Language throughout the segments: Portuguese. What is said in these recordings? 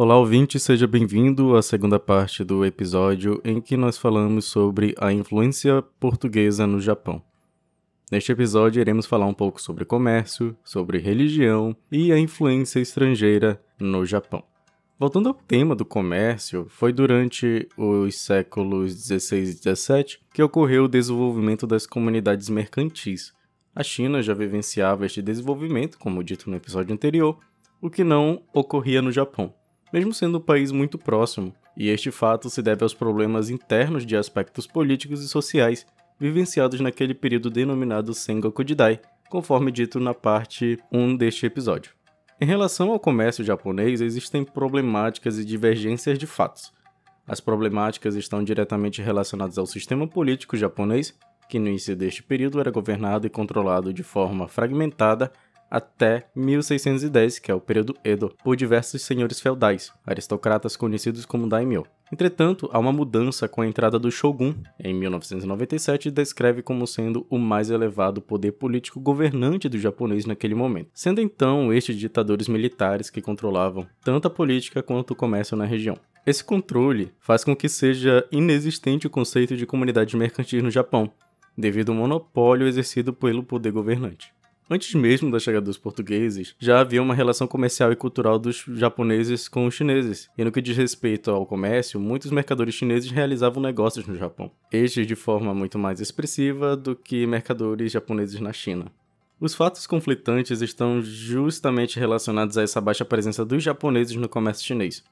Olá, ouvinte, seja bem-vindo à segunda parte do episódio em que nós falamos sobre a influência portuguesa no Japão. Neste episódio, iremos falar um pouco sobre comércio, sobre religião e a influência estrangeira no Japão. Voltando ao tema do comércio, foi durante os séculos 16 e 17 que ocorreu o desenvolvimento das comunidades mercantis. A China já vivenciava este desenvolvimento, como dito no episódio anterior, o que não ocorria no Japão, mesmo sendo um país muito próximo, e este fato se deve aos problemas internos de aspectos políticos e sociais vivenciados naquele período denominado Sengoku Jidai, conforme dito na parte 1 deste episódio. Em relação ao comércio japonês, existem problemáticas e divergências de fatos. As problemáticas estão diretamente relacionadas ao sistema político japonês, que no início deste período era governado e controlado de forma fragmentada até 1610, que é o período Edo, por diversos senhores feudais, aristocratas conhecidos como daimyo. Entretanto, há uma mudança com a entrada do shogun em 1997 e descreve como sendo o mais elevado poder político governante do japonês naquele momento, sendo então estes ditadores militares que controlavam tanto a política quanto o comércio na região. Esse controle faz com que seja inexistente o conceito de comunidade mercantil no Japão, devido ao monopólio exercido pelo poder governante. Antes mesmo da chegada dos portugueses, já havia uma relação comercial e cultural dos japoneses com os chineses, e no que diz respeito ao comércio, muitos mercadores chineses realizavam negócios no Japão, estes de forma muito mais expressiva do que mercadores japoneses na China. Os fatos conflitantes estão justamente relacionados a essa baixa presença dos japoneses no comércio chinês,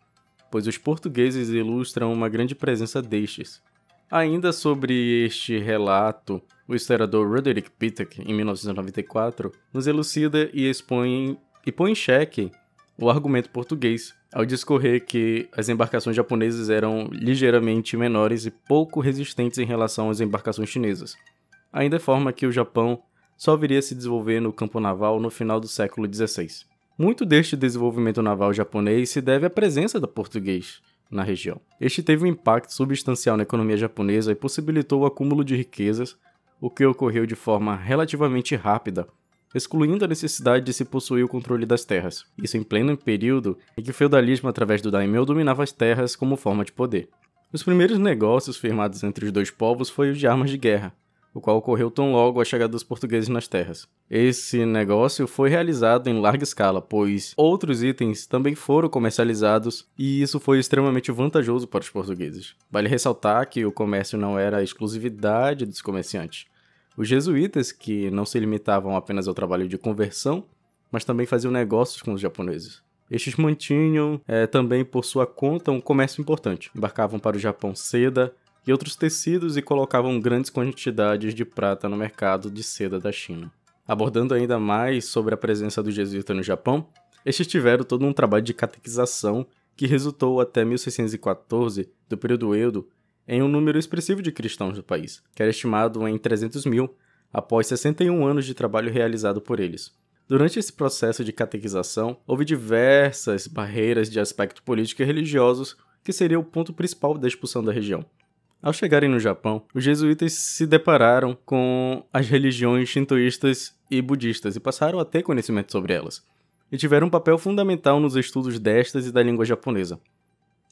pois os portugueses ilustram uma grande presença destes, Ainda sobre este relato, o historiador Roderick Pittock, em 1994, nos elucida e expõe e põe em xeque o argumento português, ao discorrer que as embarcações japonesas eram ligeiramente menores e pouco resistentes em relação às embarcações chinesas. Ainda forma que o Japão só viria a se desenvolver no campo naval no final do século XVI. Muito deste desenvolvimento naval japonês se deve à presença do português, na região. Este teve um impacto substancial na economia japonesa e possibilitou o acúmulo de riquezas, o que ocorreu de forma relativamente rápida, excluindo a necessidade de se possuir o controle das terras. Isso em pleno período em que o feudalismo através do daimyo dominava as terras como forma de poder. Os primeiros negócios firmados entre os dois povos foi o de armas de guerra, o qual ocorreu tão logo a chegada dos portugueses nas terras. Esse negócio foi realizado em larga escala, pois outros itens também foram comercializados e isso foi extremamente vantajoso para os portugueses. Vale ressaltar que o comércio não era a exclusividade dos comerciantes. Os jesuítas, que não se limitavam apenas ao trabalho de conversão, mas também faziam negócios com os japoneses. Estes mantinham é, também por sua conta um comércio importante. Embarcavam para o Japão seda, e outros tecidos e colocavam grandes quantidades de prata no mercado de seda da China. Abordando ainda mais sobre a presença do jesuíta no Japão, estes tiveram todo um trabalho de catequização que resultou até 1614, do período Edo, em um número expressivo de cristãos do país, que era estimado em 300 mil, após 61 anos de trabalho realizado por eles. Durante esse processo de catequização, houve diversas barreiras de aspecto político e religiosos que seria o ponto principal da expulsão da região. Ao chegarem no Japão, os jesuítas se depararam com as religiões shintoístas e budistas e passaram a ter conhecimento sobre elas, e tiveram um papel fundamental nos estudos destas e da língua japonesa.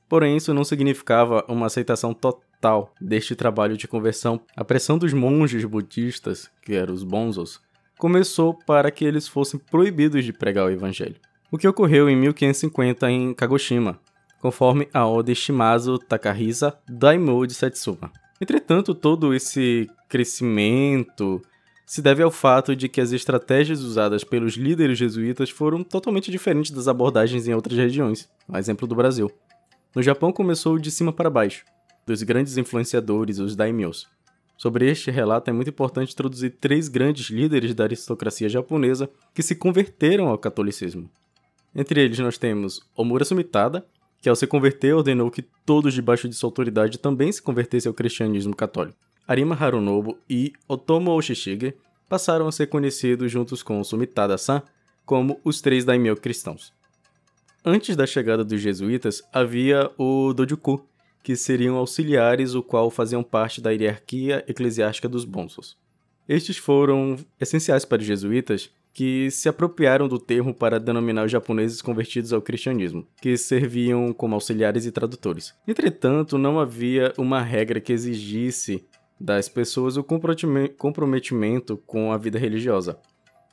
Porém, isso não significava uma aceitação total deste trabalho de conversão. A pressão dos monges budistas, que eram os bonzos, começou para que eles fossem proibidos de pregar o evangelho. O que ocorreu em 1550 em Kagoshima, conforme a Oda Shimazu Takahisa Daimyo de Satsuma. Entretanto, todo esse crescimento se deve ao fato de que as estratégias usadas pelos líderes jesuítas foram totalmente diferentes das abordagens em outras regiões, a exemplo do Brasil. No Japão começou de cima para baixo, dos grandes influenciadores, os daimyos. Sobre este relato é muito importante introduzir três grandes líderes da aristocracia japonesa que se converteram ao catolicismo. Entre eles nós temos Omura Sumitada, que ao se converter ordenou que todos debaixo de sua autoridade também se convertessem ao cristianismo católico. Arima Harunobu e Otomo Oshishige passaram a ser conhecidos juntos com Sumitada-san como os três daimyo cristãos. Antes da chegada dos jesuítas, havia o Dojuku, que seriam auxiliares o qual faziam parte da hierarquia eclesiástica dos bonsos. Estes foram essenciais para os jesuítas, que se apropriaram do termo para denominar os japoneses convertidos ao cristianismo, que serviam como auxiliares e tradutores. Entretanto, não havia uma regra que exigisse das pessoas o comprometimento com a vida religiosa,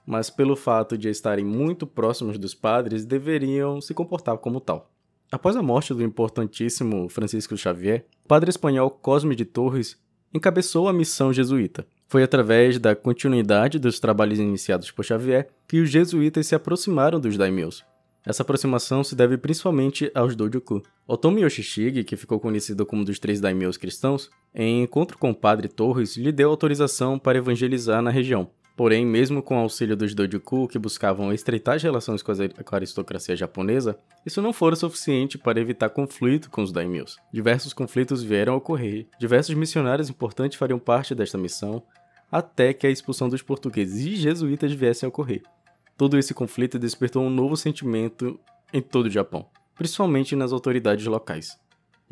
mas pelo fato de estarem muito próximos dos padres, deveriam se comportar como tal. Após a morte do importantíssimo Francisco Xavier, o padre espanhol Cosme de Torres encabeçou a missão jesuíta, foi através da continuidade dos trabalhos iniciados por Xavier que os jesuítas se aproximaram dos daimyos. Essa aproximação se deve principalmente aos Dojoku. Otomi Yoshishige, que ficou conhecido como um dos três daimyos cristãos, em encontro com o padre Torres, lhe deu autorização para evangelizar na região. Porém, mesmo com o auxílio dos Dojoku, que buscavam estreitar as relações com a aristocracia japonesa, isso não fora suficiente para evitar conflito com os daimyos. Diversos conflitos vieram a ocorrer, diversos missionários importantes fariam parte desta missão, até que a expulsão dos portugueses e jesuítas viesse a ocorrer. Todo esse conflito despertou um novo sentimento em todo o Japão, principalmente nas autoridades locais.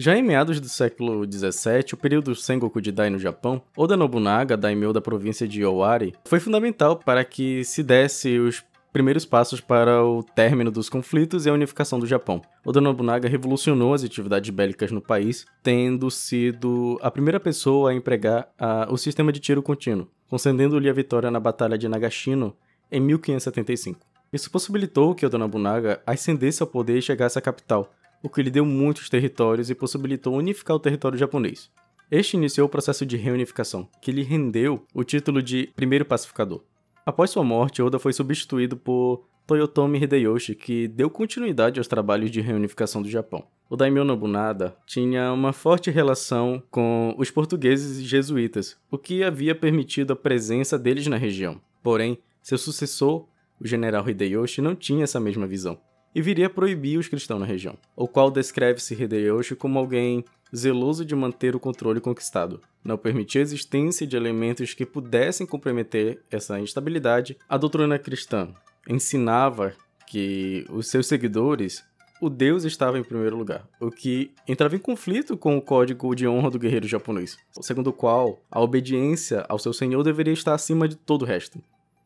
Já em meados do século XVII, o período Sengoku Jidai no Japão, Oda Nobunaga, daimyo da província de Owari, foi fundamental para que se desse os primeiros passos para o término dos conflitos e a unificação do Japão. Oda Nobunaga revolucionou as atividades bélicas no país, tendo sido a primeira pessoa a empregar a, o sistema de tiro contínuo, concedendo-lhe a vitória na Batalha de Nagashino em 1575. Isso possibilitou que Oda Nobunaga ascendesse ao poder e chegasse à capital, o que lhe deu muitos territórios e possibilitou unificar o território japonês. Este iniciou o processo de reunificação, que lhe rendeu o título de primeiro pacificador. Após sua morte, Oda foi substituído por Toyotomi Hideyoshi, que deu continuidade aos trabalhos de reunificação do Japão. O daimyo Nobunaga tinha uma forte relação com os portugueses e jesuítas, o que havia permitido a presença deles na região. Porém, seu sucessor, o general Hideyoshi, não tinha essa mesma visão e viria a proibir os cristãos na região, o qual descreve-se Hideyoshi como alguém zeloso de manter o controle conquistado. Não permitia a existência de elementos que pudessem comprometer essa instabilidade. A doutrina cristã ensinava que os seus seguidores o Deus estava em primeiro lugar, o que entrava em conflito com o código de honra do guerreiro japonês, segundo o qual a obediência ao seu senhor deveria estar acima de todo o resto.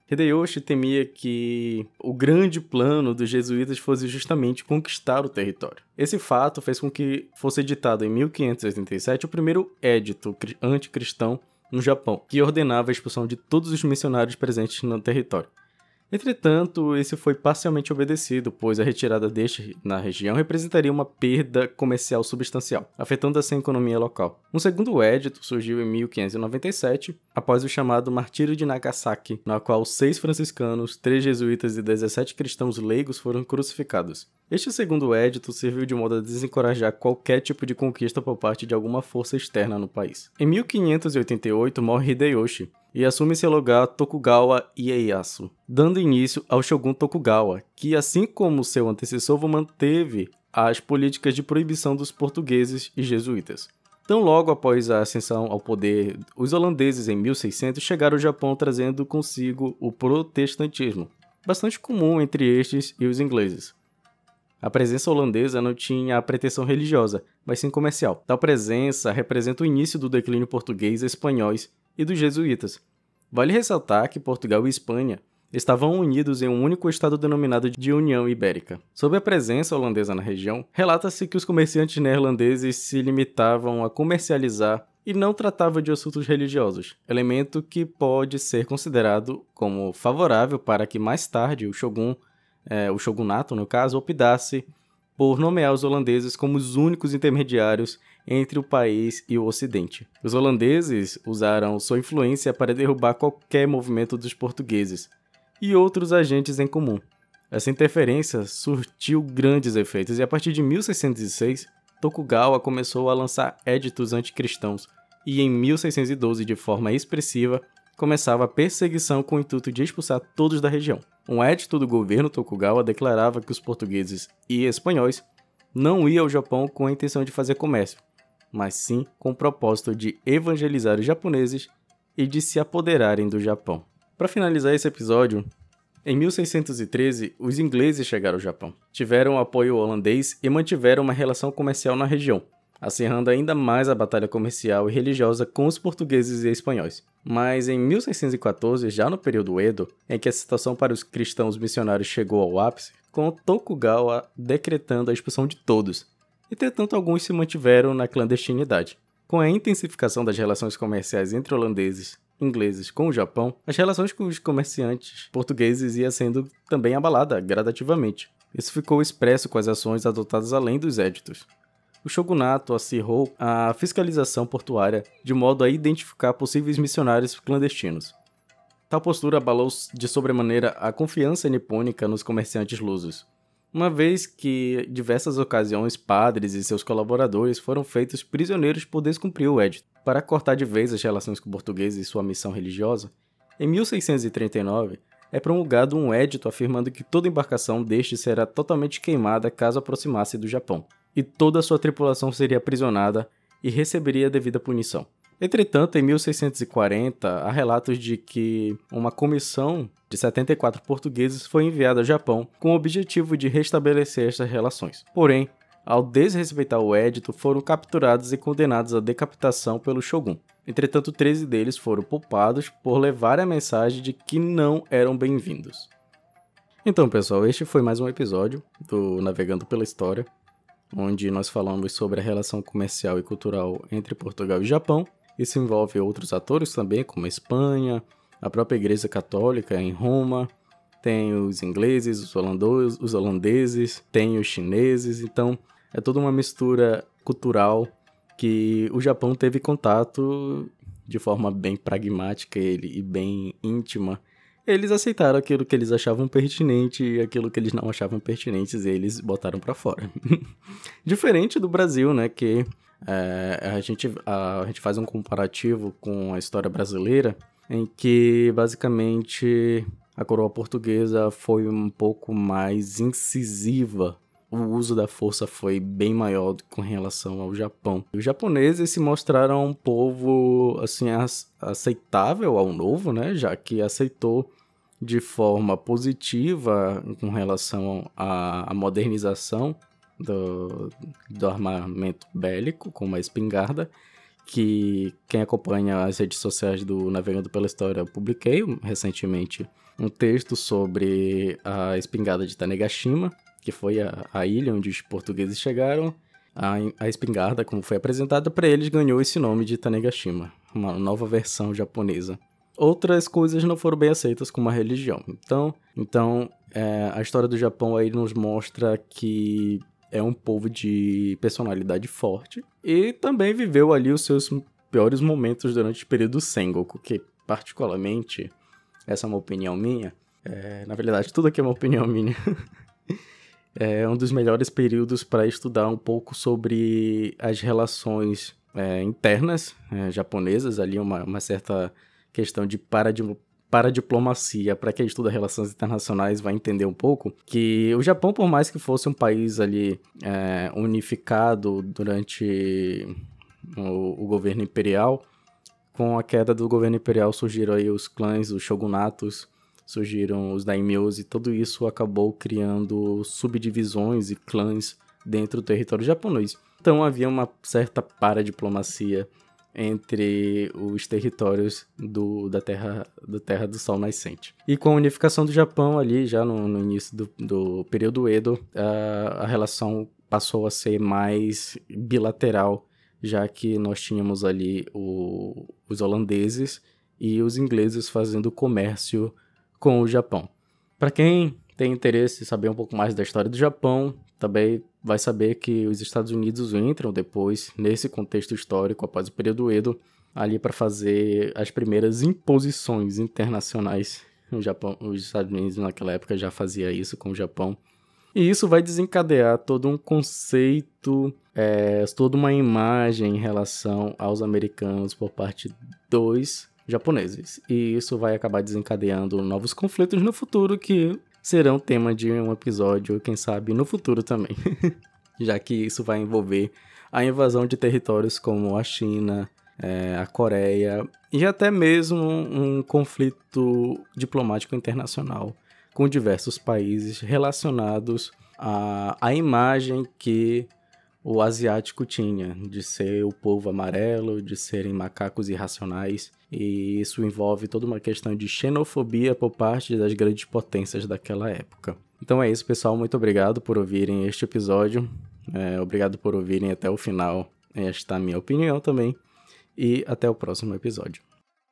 Hideyoshi temia que o grande plano dos jesuítas fosse justamente conquistar o território. Esse fato fez com que fosse editado em 1587 o primeiro édito anticristão no Japão, que ordenava a expulsão de todos os missionários presentes no território. Entretanto, esse foi parcialmente obedecido, pois a retirada deste na região representaria uma perda comercial substancial, afetando assim a economia local. Um segundo édito surgiu em 1597, após o chamado Martírio de Nagasaki, na qual seis franciscanos, três jesuítas e 17 cristãos leigos foram crucificados. Este segundo édito serviu de modo a desencorajar qualquer tipo de conquista por parte de alguma força externa no país. Em 1588 morre Hideyoshi, e assume seu lugar Tokugawa Ieyasu, dando início ao Shogun Tokugawa, que, assim como seu antecessor, manteve as políticas de proibição dos portugueses e jesuítas. Tão logo após a ascensão ao poder, os holandeses em 1600 chegaram ao Japão trazendo consigo o protestantismo, bastante comum entre estes e os ingleses. A presença holandesa não tinha a pretensão religiosa, mas sim comercial. Tal presença representa o início do declínio português espanhóis e dos jesuítas. Vale ressaltar que Portugal e Espanha estavam unidos em um único estado denominado de União Ibérica. Sob a presença holandesa na região, relata-se que os comerciantes neerlandeses se limitavam a comercializar e não tratavam de assuntos religiosos, elemento que pode ser considerado como favorável para que mais tarde o shogun, é, o shogunato no caso, optasse por nomear os holandeses como os únicos intermediários entre o país e o Ocidente. Os holandeses usaram sua influência para derrubar qualquer movimento dos portugueses e outros agentes em comum. Essa interferência surtiu grandes efeitos e a partir de 1606, Tokugawa começou a lançar éditos anticristãos e em 1612, de forma expressiva, começava a perseguição com o intuito de expulsar todos da região. Um édito do governo Tokugawa declarava que os portugueses e espanhóis não iam ao Japão com a intenção de fazer comércio, mas sim com o propósito de evangelizar os japoneses e de se apoderarem do Japão. Para finalizar esse episódio, em 1613, os ingleses chegaram ao Japão, tiveram apoio holandês e mantiveram uma relação comercial na região, acirrando ainda mais a batalha comercial e religiosa com os portugueses e espanhóis. Mas em 1614, já no período Edo, em que a situação para os cristãos missionários chegou ao ápice, com Tokugawa decretando a expulsão de todos. Entretanto, alguns se mantiveram na clandestinidade. Com a intensificação das relações comerciais entre holandeses e ingleses com o Japão, as relações com os comerciantes portugueses ia sendo também abalada gradativamente. Isso ficou expresso com as ações adotadas além dos éditos o shogunato acirrou a fiscalização portuária de modo a identificar possíveis missionários clandestinos. Tal postura abalou de sobremaneira a confiança nipônica nos comerciantes lusos, uma vez que diversas ocasiões padres e seus colaboradores foram feitos prisioneiros por descumprir o edito. Para cortar de vez as relações com portugueses e sua missão religiosa, em 1639 é promulgado um edito afirmando que toda embarcação deste será totalmente queimada caso aproximasse do Japão e toda sua tripulação seria aprisionada e receberia devida punição. Entretanto, em 1640, há relatos de que uma comissão de 74 portugueses foi enviada ao Japão com o objetivo de restabelecer estas relações. Porém, ao desrespeitar o édito, foram capturados e condenados à decapitação pelo shogun. Entretanto, 13 deles foram poupados por levar a mensagem de que não eram bem-vindos. Então, pessoal, este foi mais um episódio do Navegando pela História onde nós falamos sobre a relação comercial e cultural entre Portugal e Japão. Isso envolve outros atores também, como a Espanha, a própria Igreja Católica em Roma, tem os ingleses, os, holandeses, os holandeses, tem os chineses, então é toda uma mistura cultural que o Japão teve contato de forma bem pragmática e bem íntima eles aceitaram aquilo que eles achavam pertinente e aquilo que eles não achavam pertinentes, eles botaram para fora. Diferente do Brasil, né, que é, a, gente, a, a gente faz um comparativo com a história brasileira, em que basicamente a coroa portuguesa foi um pouco mais incisiva. O uso da força foi bem maior com relação ao Japão. Os japoneses se mostraram um povo assim aceitável ao novo, né? Já que aceitou de forma positiva com relação à modernização do, do armamento bélico, como a espingarda, que quem acompanha as redes sociais do Navegando pela História, eu publiquei recentemente um texto sobre a espingarda de Tanegashima, que foi a, a ilha onde os portugueses chegaram. A, a espingarda, como foi apresentada para eles, ganhou esse nome de Tanegashima, uma nova versão japonesa outras coisas não foram bem aceitas como a religião. Então, então é, a história do Japão aí nos mostra que é um povo de personalidade forte e também viveu ali os seus piores momentos durante o período Sengoku, que particularmente, essa é uma opinião minha, é, na verdade tudo aqui é uma opinião minha, é um dos melhores períodos para estudar um pouco sobre as relações é, internas é, japonesas, ali uma, uma certa questão de paradiplomacia, para quem estuda relações internacionais vai entender um pouco, que o Japão, por mais que fosse um país ali é, unificado durante o, o, governo imperial, com a queda do governo imperial surgiram aí os clãs, os shogunatos, surgiram os daimyos e tudo isso acabou criando subdivisões e clãs dentro do território japonês. Então havia uma certa paradiplomacia entre os territórios do, da, terra, da Terra do Sol Nascente. E com a unificação do Japão ali, já no, no início do, do, período Edo, a, a relação passou a ser mais bilateral, já que nós tínhamos ali o, os holandeses e os ingleses fazendo comércio com o Japão. Para quem tem interesse em saber um pouco mais da história do Japão, também vai saber que os Estados Unidos entram depois nesse contexto histórico após o período Edo ali para fazer as primeiras imposições internacionais. O Japão, os Estados Unidos naquela época já fazia isso com o Japão. E isso vai desencadear todo um conceito, é, toda uma imagem em relação aos americanos por parte dos japoneses. E isso vai acabar desencadeando novos conflitos no futuro que serão tema de um episódio, quem sabe no futuro também. Já que isso vai envolver a invasão de territórios como a China, é, a Coreia e até mesmo um conflito diplomático internacional com diversos países relacionados à, à imagem que o asiático tinha, de ser o povo amarelo, de serem macacos irracionais, e isso envolve toda uma questão de xenofobia por parte das grandes potências daquela época. Então é isso, pessoal. Muito obrigado por ouvirem este episódio. É, obrigado por ouvirem até o final. Esta minha opinião também. E até o próximo episódio.